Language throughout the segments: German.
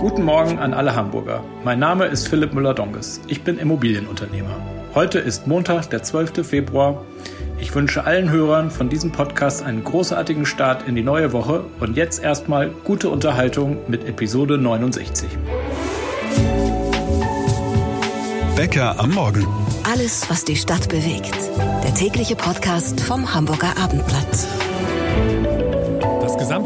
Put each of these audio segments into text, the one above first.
Guten Morgen an alle Hamburger. Mein Name ist Philipp Müller-Donges. Ich bin Immobilienunternehmer. Heute ist Montag, der 12. Februar. Ich wünsche allen Hörern von diesem Podcast einen großartigen Start in die neue Woche und jetzt erstmal gute Unterhaltung mit Episode 69. Bäcker am Morgen. Alles, was die Stadt bewegt. Der tägliche Podcast vom Hamburger Abendblatt.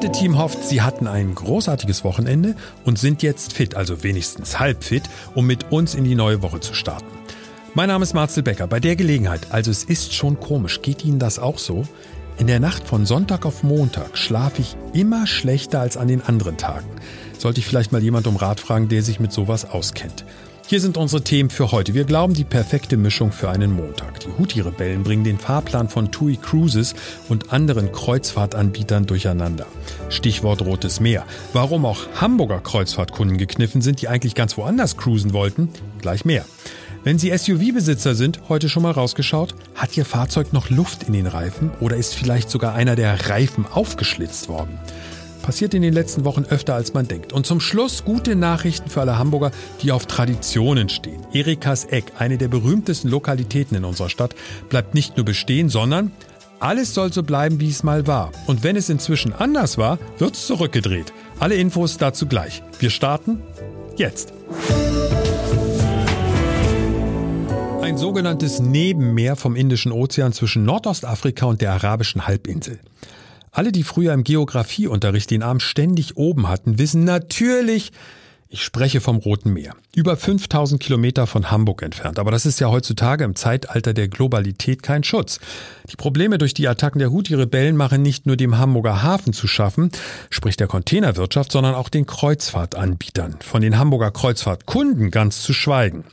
Gesamte Team hofft, sie hatten ein großartiges Wochenende und sind jetzt fit, also wenigstens halb fit, um mit uns in die neue Woche zu starten. Mein Name ist Marcel Becker. Bei der Gelegenheit, also es ist schon komisch, geht Ihnen das auch so? In der Nacht von Sonntag auf Montag schlafe ich immer schlechter als an den anderen Tagen. Sollte ich vielleicht mal jemand um Rat fragen, der sich mit sowas auskennt. Hier sind unsere Themen für heute. Wir glauben, die perfekte Mischung für einen Montag. Die Houthi-Rebellen bringen den Fahrplan von TUI Cruises und anderen Kreuzfahrtanbietern durcheinander. Stichwort Rotes Meer. Warum auch Hamburger Kreuzfahrtkunden gekniffen sind, die eigentlich ganz woanders cruisen wollten, gleich mehr. Wenn Sie SUV-Besitzer sind, heute schon mal rausgeschaut, hat Ihr Fahrzeug noch Luft in den Reifen oder ist vielleicht sogar einer der Reifen aufgeschlitzt worden? Passiert in den letzten Wochen öfter als man denkt. Und zum Schluss gute Nachrichten für alle Hamburger, die auf Traditionen stehen. Erikas Eck, eine der berühmtesten Lokalitäten in unserer Stadt, bleibt nicht nur bestehen, sondern alles soll so bleiben, wie es mal war. Und wenn es inzwischen anders war, wird es zurückgedreht. Alle Infos dazu gleich. Wir starten jetzt. Ein sogenanntes Nebenmeer vom Indischen Ozean zwischen Nordostafrika und der arabischen Halbinsel. Alle, die früher im Geografieunterricht den Arm ständig oben hatten, wissen natürlich, ich spreche vom Roten Meer. Über 5000 Kilometer von Hamburg entfernt. Aber das ist ja heutzutage im Zeitalter der Globalität kein Schutz. Die Probleme durch die Attacken der Houthi-Rebellen machen nicht nur dem Hamburger Hafen zu schaffen, sprich der Containerwirtschaft, sondern auch den Kreuzfahrtanbietern. Von den Hamburger Kreuzfahrtkunden ganz zu schweigen.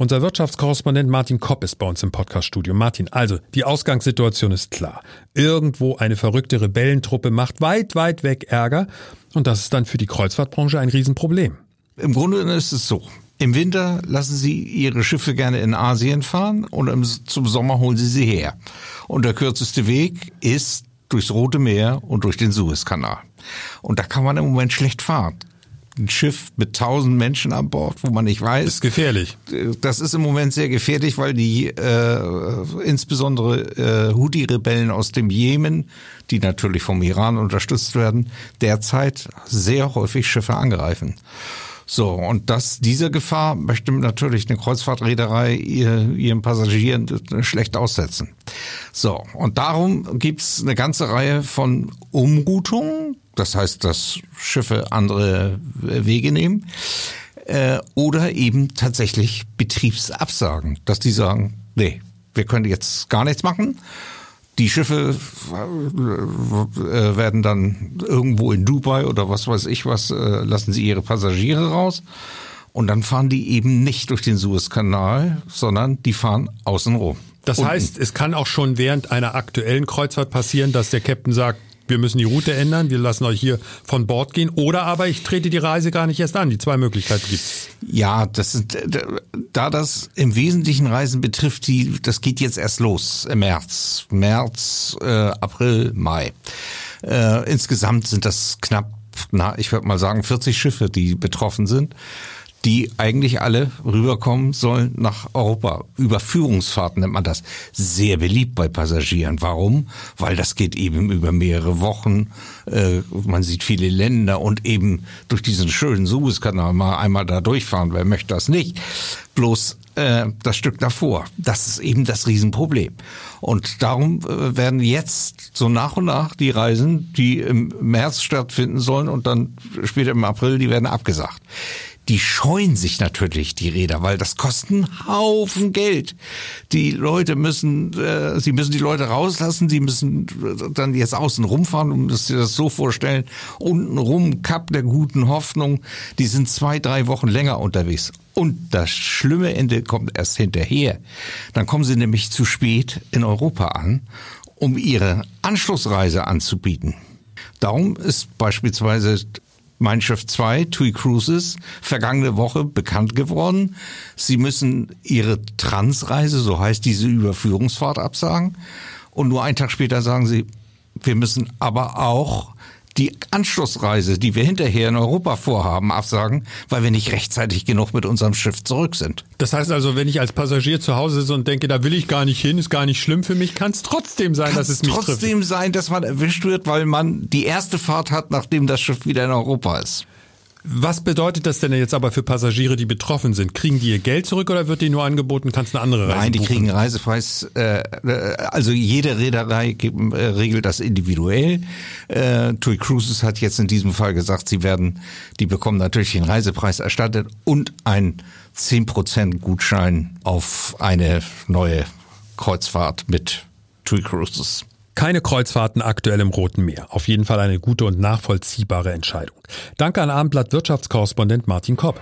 Unser Wirtschaftskorrespondent Martin Kopp ist bei uns im Podcaststudio. Martin, also die Ausgangssituation ist klar. Irgendwo eine verrückte Rebellentruppe macht weit, weit weg Ärger und das ist dann für die Kreuzfahrtbranche ein Riesenproblem. Im Grunde ist es so. Im Winter lassen Sie Ihre Schiffe gerne in Asien fahren und zum Sommer holen Sie sie her. Und der kürzeste Weg ist durchs Rote Meer und durch den Suezkanal. Und da kann man im Moment schlecht fahren ein Schiff mit tausend Menschen an Bord, wo man nicht weiß. Das ist gefährlich. Das ist im Moment sehr gefährlich, weil die äh, insbesondere äh, Houthi-Rebellen aus dem Jemen, die natürlich vom Iran unterstützt werden, derzeit sehr häufig Schiffe angreifen. So, und das, diese Gefahr möchte natürlich eine Kreuzfahrtreederei ihr, ihren Passagieren schlecht aussetzen. So, und darum gibt's eine ganze Reihe von Umroutungen, das heißt, dass Schiffe andere Wege nehmen. Äh, oder eben tatsächlich Betriebsabsagen, dass die sagen, nee, wir können jetzt gar nichts machen. Die Schiffe äh, werden dann irgendwo in Dubai oder was weiß ich was, äh, lassen sie ihre Passagiere raus. Und dann fahren die eben nicht durch den Suezkanal, sondern die fahren außenrum. Das Unten. heißt, es kann auch schon während einer aktuellen Kreuzfahrt passieren, dass der Captain sagt, wir müssen die Route ändern, wir lassen euch hier von Bord gehen oder aber ich trete die Reise gar nicht erst an. Die zwei Möglichkeiten gibt's. Ja, das ist, da das im Wesentlichen Reisen betrifft, die, das geht jetzt erst los im März. März, äh, April, Mai. Äh, insgesamt sind das knapp, na, ich würde mal sagen, 40 Schiffe, die betroffen sind die eigentlich alle rüberkommen sollen nach Europa. Überführungsfahrten nennt man das. Sehr beliebt bei Passagieren. Warum? Weil das geht eben über mehrere Wochen. Äh, man sieht viele Länder und eben durch diesen schönen Suezkanal mal einmal da durchfahren. Wer möchte das nicht? Bloß äh, das Stück davor. Das ist eben das Riesenproblem. Und darum äh, werden jetzt so nach und nach die Reisen, die im März stattfinden sollen und dann später im April, die werden abgesagt die scheuen sich natürlich die Räder, weil das kostet einen Haufen Geld. Die Leute müssen, äh, sie müssen die Leute rauslassen, sie müssen dann jetzt außen rumfahren, um das das so vorstellen. Unten rum, Kap der guten Hoffnung, die sind zwei, drei Wochen länger unterwegs. Und das schlimme Ende kommt erst hinterher. Dann kommen sie nämlich zu spät in Europa an, um ihre Anschlussreise anzubieten. Darum ist beispielsweise mein Schiff 2, TUI Cruises, vergangene Woche bekannt geworden. Sie müssen ihre Transreise, so heißt diese Überführungsfahrt, absagen. Und nur einen Tag später sagen sie, wir müssen aber auch die Anschlussreise, die wir hinterher in Europa vorhaben, absagen, weil wir nicht rechtzeitig genug mit unserem Schiff zurück sind. Das heißt also, wenn ich als Passagier zu Hause sitze und denke, da will ich gar nicht hin, ist gar nicht schlimm für mich, kann es trotzdem sein, Kann's dass es mich trotzdem trifft. sein, dass man erwischt wird, weil man die erste Fahrt hat, nachdem das Schiff wieder in Europa ist. Was bedeutet das denn jetzt aber für Passagiere, die betroffen sind? Kriegen die ihr Geld zurück oder wird denen nur angeboten, kannst eine andere Reise Nein, die buchen? kriegen Reisepreis. Äh, äh, also jede Reederei äh, regelt das individuell. Äh, TUI Cruises hat jetzt in diesem Fall gesagt, sie werden, die bekommen natürlich den Reisepreis erstattet und ein 10% Gutschein auf eine neue Kreuzfahrt mit TUI Cruises. Keine Kreuzfahrten aktuell im Roten Meer. Auf jeden Fall eine gute und nachvollziehbare Entscheidung. Danke an Abendblatt Wirtschaftskorrespondent Martin Kopp.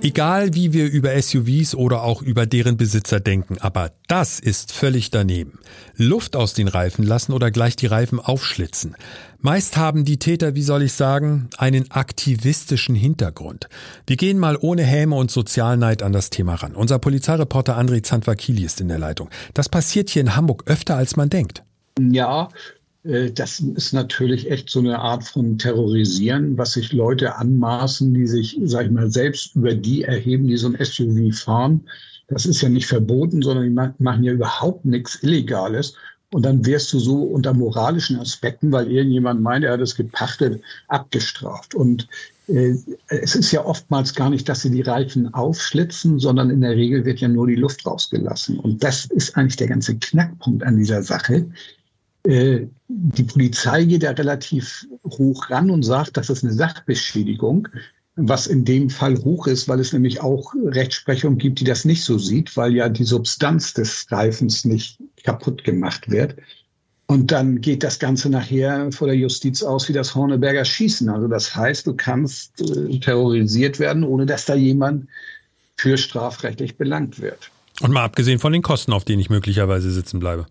Egal wie wir über SUVs oder auch über deren Besitzer denken, aber das ist völlig daneben. Luft aus den Reifen lassen oder gleich die Reifen aufschlitzen. Meist haben die Täter, wie soll ich sagen, einen aktivistischen Hintergrund. Wir gehen mal ohne Häme und Sozialneid an das Thema ran. Unser Polizeireporter André Zandvakili ist in der Leitung. Das passiert hier in Hamburg öfter als man denkt. Ja, äh, das ist natürlich echt so eine Art von Terrorisieren, was sich Leute anmaßen, die sich, sag ich mal, selbst über die erheben, die so ein SUV fahren. Das ist ja nicht verboten, sondern die machen ja überhaupt nichts Illegales. Und dann wirst du so unter moralischen Aspekten, weil irgendjemand meint, er hat es gepachtet, abgestraft. Und äh, es ist ja oftmals gar nicht, dass sie die Reifen aufschlitzen, sondern in der Regel wird ja nur die Luft rausgelassen. Und das ist eigentlich der ganze Knackpunkt an dieser Sache. Äh, die Polizei geht ja relativ hoch ran und sagt, das ist eine Sachbeschädigung, was in dem Fall hoch ist, weil es nämlich auch Rechtsprechung gibt, die das nicht so sieht, weil ja die Substanz des Reifens nicht kaputt gemacht wird. Und dann geht das Ganze nachher vor der Justiz aus wie das Horneberger Schießen. Also das heißt, du kannst äh, terrorisiert werden, ohne dass da jemand für strafrechtlich belangt wird. Und mal abgesehen von den Kosten, auf denen ich möglicherweise sitzen bleibe.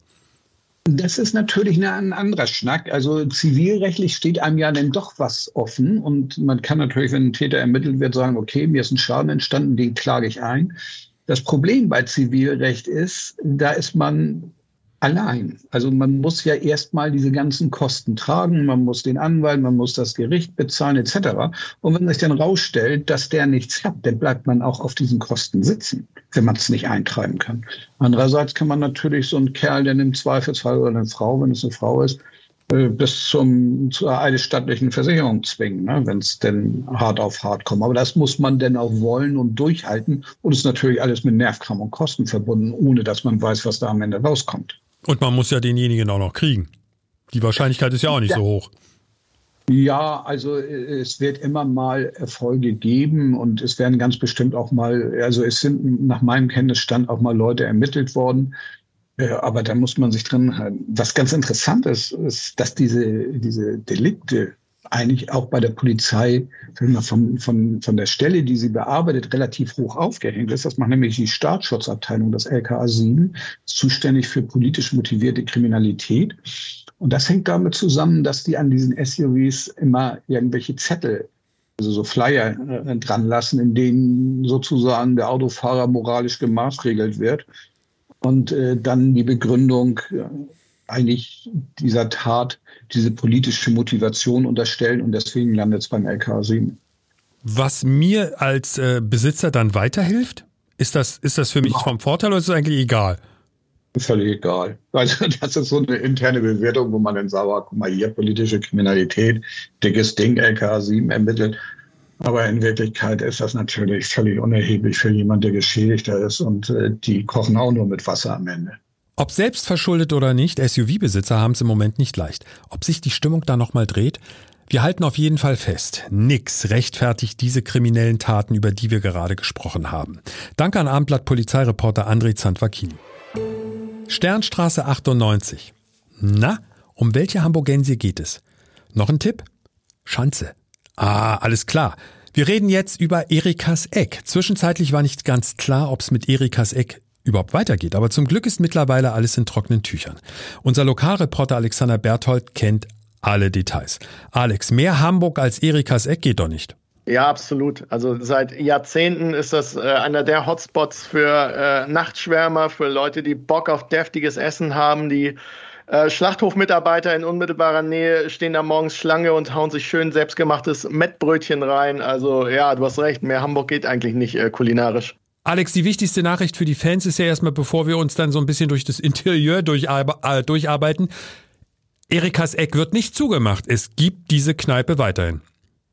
Das ist natürlich ein anderer Schnack. Also zivilrechtlich steht einem ja dann doch was offen und man kann natürlich, wenn ein Täter ermittelt wird, sagen, okay, mir ist ein Schaden entstanden, den klage ich ein. Das Problem bei Zivilrecht ist, da ist man allein. Also man muss ja erstmal diese ganzen Kosten tragen, man muss den Anwalt, man muss das Gericht bezahlen etc. Und wenn sich dann rausstellt, dass der nichts hat, dann bleibt man auch auf diesen Kosten sitzen, wenn man es nicht eintreiben kann. Andererseits kann man natürlich so einen Kerl, der im Zweifelsfall oder eine Frau, wenn es eine Frau ist, äh, bis zum zur eidesstattlichen Versicherung zwingen, ne, wenn es denn hart auf hart kommt. Aber das muss man denn auch wollen und durchhalten. Und ist natürlich alles mit Nervkram und Kosten verbunden, ohne dass man weiß, was da am Ende rauskommt. Und man muss ja denjenigen auch noch kriegen. Die Wahrscheinlichkeit ist ja auch nicht Ja. so hoch. Ja, also äh, es wird immer mal Erfolge geben und es werden ganz bestimmt auch mal, also es sind nach meinem Kenntnisstand auch mal Leute ermittelt worden. Äh, Aber da muss man sich drin halten. Was ganz interessant ist, ist, dass diese, diese Delikte eigentlich auch bei der Polizei von, von, von der Stelle, die sie bearbeitet, relativ hoch aufgehängt ist. Das macht nämlich die Staatsschutzabteilung, das LKA 7, ist zuständig für politisch motivierte Kriminalität. Und das hängt damit zusammen, dass die an diesen SUVs immer irgendwelche Zettel, also so Flyer äh, dran lassen, in denen sozusagen der Autofahrer moralisch gemaßregelt wird. Und äh, dann die Begründung eigentlich dieser Tat diese politische Motivation unterstellen und deswegen landet es beim LKA 7. Was mir als äh, Besitzer dann weiterhilft, ist das, ist das für mich vom Vorteil oder ist es eigentlich egal? Völlig egal. Also das ist so eine interne Bewertung, wo man dann sagt, ah, guck mal hier, politische Kriminalität, dickes Ding, LKA 7 ermittelt. Aber in Wirklichkeit ist das natürlich völlig unerheblich für jemanden, der Geschädigter ist und äh, die kochen auch nur mit Wasser am Ende. Ob selbst verschuldet oder nicht, SUV-Besitzer haben es im Moment nicht leicht. Ob sich die Stimmung da nochmal dreht? Wir halten auf jeden Fall fest, nix rechtfertigt diese kriminellen Taten, über die wir gerade gesprochen haben. Danke an Abendblatt Polizeireporter André Zandvakini. Sternstraße 98. Na, um welche Hamburgensie geht es? Noch ein Tipp? Schanze. Ah, alles klar. Wir reden jetzt über Erikas Eck. Zwischenzeitlich war nicht ganz klar, ob es mit Erikas Eck überhaupt weitergeht, aber zum Glück ist mittlerweile alles in trockenen Tüchern. Unser Lokalreporter Alexander Berthold kennt alle Details. Alex, mehr Hamburg als Erikas Eck geht doch nicht. Ja, absolut. Also seit Jahrzehnten ist das äh, einer der Hotspots für äh, Nachtschwärmer, für Leute, die Bock auf deftiges Essen haben, die Äh, Schlachthofmitarbeiter in unmittelbarer Nähe stehen da morgens Schlange und hauen sich schön selbstgemachtes Mettbrötchen rein. Also ja, du hast recht, mehr Hamburg geht eigentlich nicht äh, kulinarisch. Alex, die wichtigste Nachricht für die Fans ist ja erstmal, bevor wir uns dann so ein bisschen durch das Interieur äh, durcharbeiten. Erikas Eck wird nicht zugemacht. Es gibt diese Kneipe weiterhin.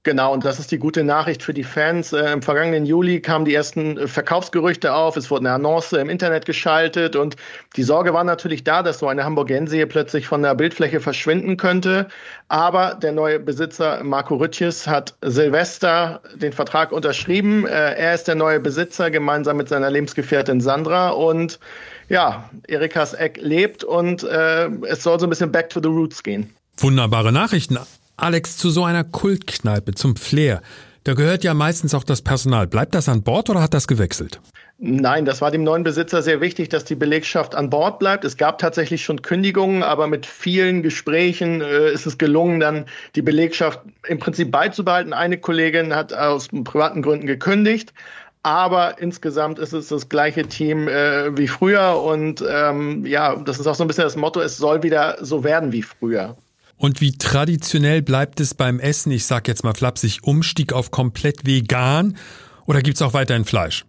Genau, und das ist die gute Nachricht für die Fans. Äh, Im vergangenen Juli kamen die ersten äh, Verkaufsgerüchte auf. Es wurde eine Annonce im Internet geschaltet und die Sorge war natürlich da, dass so eine Hamburgense hier plötzlich von der Bildfläche verschwinden könnte. Aber der neue Besitzer Marco Rütjes hat Silvester den Vertrag unterschrieben. Äh, er ist der neue Besitzer gemeinsam mit seiner Lebensgefährtin Sandra und ja, Erikas Eck lebt und äh, es soll so ein bisschen back to the roots gehen. Wunderbare Nachrichten. Alex, zu so einer Kultkneipe, zum Flair, da gehört ja meistens auch das Personal. Bleibt das an Bord oder hat das gewechselt? Nein, das war dem neuen Besitzer sehr wichtig, dass die Belegschaft an Bord bleibt. Es gab tatsächlich schon Kündigungen, aber mit vielen Gesprächen äh, ist es gelungen, dann die Belegschaft im Prinzip beizubehalten. Eine Kollegin hat aus privaten Gründen gekündigt. Aber insgesamt ist es das gleiche Team äh, wie früher und ähm, ja, das ist auch so ein bisschen das Motto, es soll wieder so werden wie früher. Und wie traditionell bleibt es beim Essen? Ich sag jetzt mal flapsig, Umstieg auf komplett vegan oder gibt's auch weiterhin Fleisch?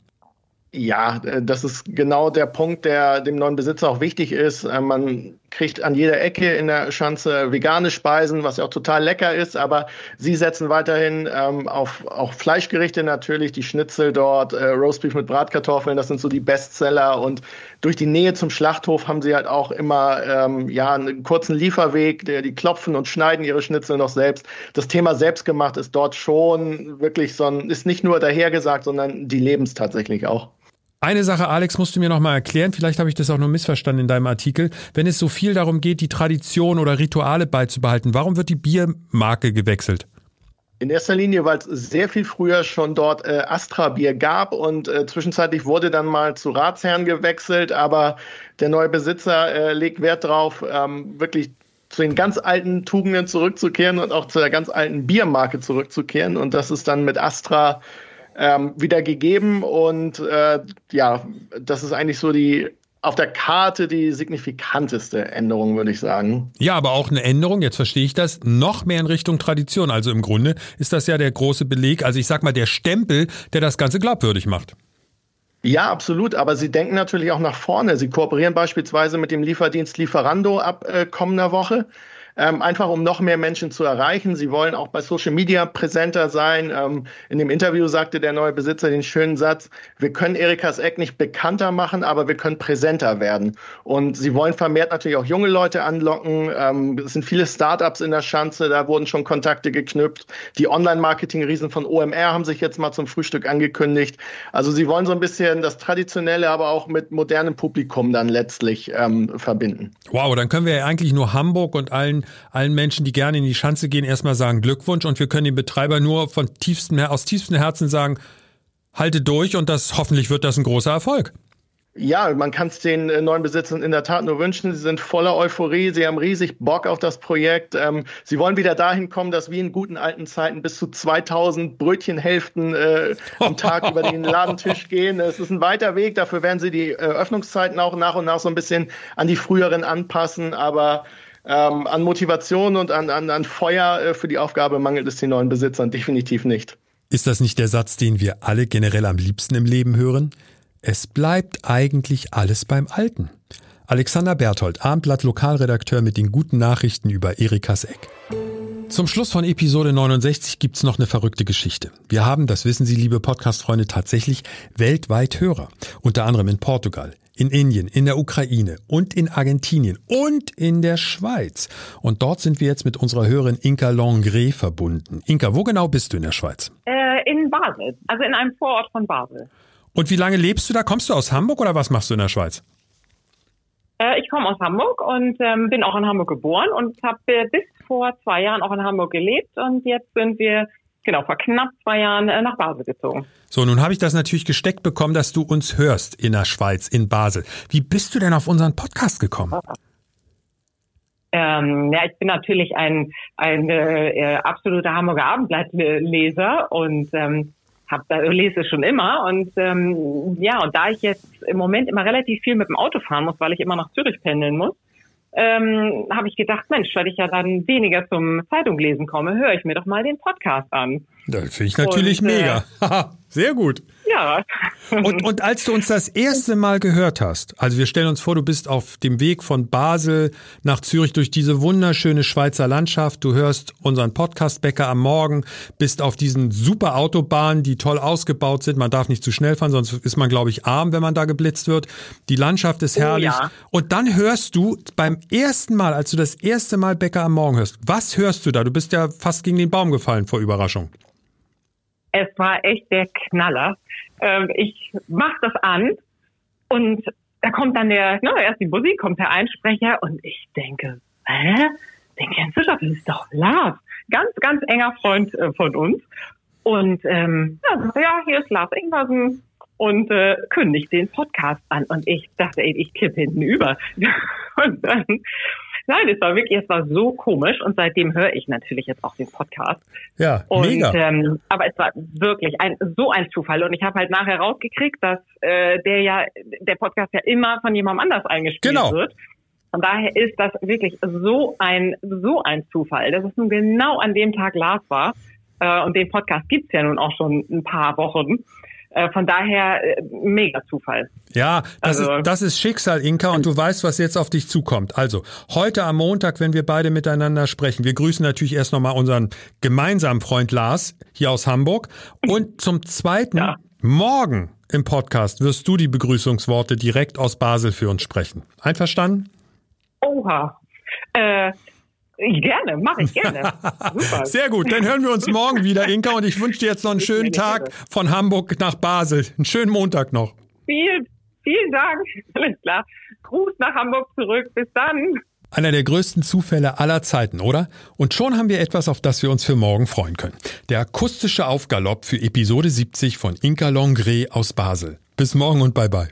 Ja, äh, das ist genau der Punkt, der dem neuen Besitzer auch wichtig ist. Äh, man kriegt an jeder Ecke in der Schanze vegane Speisen, was ja auch total lecker ist, aber sie setzen weiterhin ähm, auf auch Fleischgerichte natürlich, die Schnitzel dort, äh, Roastbeef mit Bratkartoffeln, das sind so die Bestseller und durch die Nähe zum Schlachthof haben sie halt auch immer ähm, ja einen kurzen Lieferweg, der die klopfen und schneiden ihre Schnitzel noch selbst. Das Thema selbstgemacht ist dort schon wirklich so ein, ist nicht nur dahergesagt, sondern die leben es tatsächlich auch. Eine Sache, Alex, musst du mir noch mal erklären. Vielleicht habe ich das auch nur missverstanden in deinem Artikel. Wenn es so viel darum geht, die Tradition oder Rituale beizubehalten, warum wird die Biermarke gewechselt? In erster Linie, weil es sehr viel früher schon dort äh, Astra-Bier gab und äh, zwischenzeitlich wurde dann mal zu Ratsherren gewechselt, aber der neue Besitzer äh, legt Wert darauf, ähm, wirklich zu den ganz alten Tugenden zurückzukehren und auch zu der ganz alten Biermarke zurückzukehren. Und das ist dann mit Astra ähm, wieder gegeben. Und äh, ja, das ist eigentlich so die auf der Karte die signifikanteste Änderung, würde ich sagen. Ja, aber auch eine Änderung, jetzt verstehe ich das, noch mehr in Richtung Tradition. Also im Grunde ist das ja der große Beleg, also ich sag mal der Stempel, der das Ganze glaubwürdig macht. Ja, absolut. Aber sie denken natürlich auch nach vorne. Sie kooperieren beispielsweise mit dem Lieferdienst Lieferando ab äh, kommender Woche ähm, einfach um noch mehr Menschen zu erreichen. Sie wollen auch bei Social Media präsenter sein. Ähm, in dem Interview sagte der neue Besitzer den schönen Satz, wir können Erikas Eck nicht bekannter machen, aber wir können präsenter werden. Und sie wollen vermehrt natürlich auch junge Leute anlocken. Ähm, es sind viele Startups in der Schanze, da wurden schon Kontakte geknüpft. Die Online-Marketing-Riesen von OMR haben sich jetzt mal zum Frühstück angekündigt. Also sie wollen so ein bisschen das Traditionelle, aber auch mit modernem Publikum dann letztlich ähm, verbinden. Wow, dann können wir ja eigentlich nur Hamburg und allen allen, Menschen, die gerne in die Schanze gehen, erstmal sagen Glückwunsch und wir können dem Betreiber nur von tiefstem, aus tiefstem Herzen sagen, halte durch und das hoffentlich wird das ein großer Erfolg. Ja, man kann es den äh, neuen Besitzern in der Tat nur wünschen. Sie sind voller Euphorie, sie haben riesig Bock auf das Projekt. Ähm, sie wollen wieder dahin kommen, dass wie in guten alten Zeiten bis zu 2000 Brötchenhälften äh, am Tag über den Ladentisch gehen. Es ist ein weiter Weg, dafür werden sie die äh, Öffnungszeiten auch nach und nach so ein bisschen an die früheren anpassen. Aber ähm, an Motivation und an, an, an Feuer äh, für die Aufgabe mangelt es den neuen Besitzern definitiv nicht. Ist das nicht der Satz, den wir alle generell am liebsten im Leben hören? Es bleibt eigentlich alles beim Alten. Alexander Berthold, Abendblatt Lokalredakteur mit den guten Nachrichten über Erikas Eck. Zum Schluss von Episode 69 gibt's noch eine verrückte Geschichte. Wir haben, das wissen Sie, liebe Podcast-Freunde, tatsächlich weltweit Hörer. Unter anderem in Portugal, in Indien, in der Ukraine und in Argentinien und in der Schweiz. Und dort sind wir jetzt mit unserer Hörerin Inka Longré verbunden. Inka, wo genau bist du in der Schweiz? Äh, in Basel, also in einem Vorort von Basel. Und wie lange lebst du da? Kommst du aus Hamburg oder was machst du in der Schweiz? Äh, ich komme aus Hamburg und ähm, bin auch in Hamburg geboren und habe äh, bis vor zwei Jahren auch in Hamburg gelebt und jetzt sind wir genau, vor knapp zwei Jahren äh, nach Basel gezogen. So, nun habe ich das natürlich gesteckt bekommen, dass du uns hörst in der Schweiz, in Basel. Wie bist du denn auf unseren Podcast gekommen? Ähm, ja, ich bin natürlich ein, ein äh, absoluter Hamburger Abendblattleser und ähm, hab da lese schon immer und ähm, ja und da ich jetzt im Moment immer relativ viel mit dem Auto fahren muss, weil ich immer nach Zürich pendeln muss, ähm, habe ich gedacht, Mensch, weil ich ja dann weniger zum Zeitung lesen komme, höre ich mir doch mal den Podcast an. Das finde ich natürlich und, äh, mega. Sehr gut. Ja. und, und als du uns das erste Mal gehört hast, also wir stellen uns vor, du bist auf dem Weg von Basel nach Zürich durch diese wunderschöne Schweizer Landschaft, du hörst unseren Podcast Bäcker am Morgen, bist auf diesen super Autobahnen, die toll ausgebaut sind, man darf nicht zu schnell fahren, sonst ist man, glaube ich, arm, wenn man da geblitzt wird. Die Landschaft ist herrlich. Oh, ja. Und dann hörst du beim ersten Mal, als du das erste Mal Bäcker am Morgen hörst, was hörst du da? Du bist ja fast gegen den Baum gefallen vor Überraschung. Es war echt der Knaller. Ähm, ich mach das an und da kommt dann der, ne, erst die Musik, kommt der Einsprecher und ich denke, hä? Den kennst du doch, das ist doch Lars. Ganz, ganz enger Freund äh, von uns. Und ähm, ja, ja, hier ist Lars Ingwersen und äh, kündigt den Podcast an. Und ich dachte, ey, ich kippe hinten über. und dann Nein, es war wirklich, es war so komisch und seitdem höre ich natürlich jetzt auch den Podcast. Ja, und, mega. Ähm, aber es war wirklich ein, so ein Zufall und ich habe halt nachher rausgekriegt, dass äh, der ja, der Podcast ja immer von jemandem anders eingespielt genau. wird. Von daher ist das wirklich so ein, so ein Zufall, dass es nun genau an dem Tag Lars war. Äh, und den Podcast gibt's ja nun auch schon ein paar Wochen. Äh, von daher äh, mega Zufall. Ja, das, also, ist, das ist Schicksal, Inka, und du weißt, was jetzt auf dich zukommt. Also, heute am Montag, wenn wir beide miteinander sprechen, wir grüßen natürlich erst nochmal unseren gemeinsamen Freund Lars hier aus Hamburg. Und zum Zweiten, ja. morgen im Podcast wirst du die Begrüßungsworte direkt aus Basel für uns sprechen. Einverstanden? Oha. Äh, Gerne, mache ich gerne. Super. Sehr gut, dann hören wir uns morgen wieder, Inka, und ich wünsche dir jetzt noch einen schönen Tag von Hamburg nach Basel. Einen schönen Montag noch. Vielen, vielen Dank. Alles klar. Gruß nach Hamburg zurück. Bis dann. Einer der größten Zufälle aller Zeiten, oder? Und schon haben wir etwas, auf das wir uns für morgen freuen können. Der akustische Aufgalopp für Episode 70 von Inka Longre aus Basel. Bis morgen und bye bye.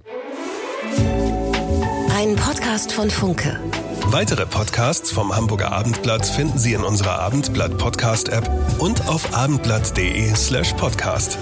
Ein Podcast von Funke. Weitere Podcasts vom Hamburger Abendblatt finden Sie in unserer Abendblatt Podcast App und auf abendblatt.de slash podcast.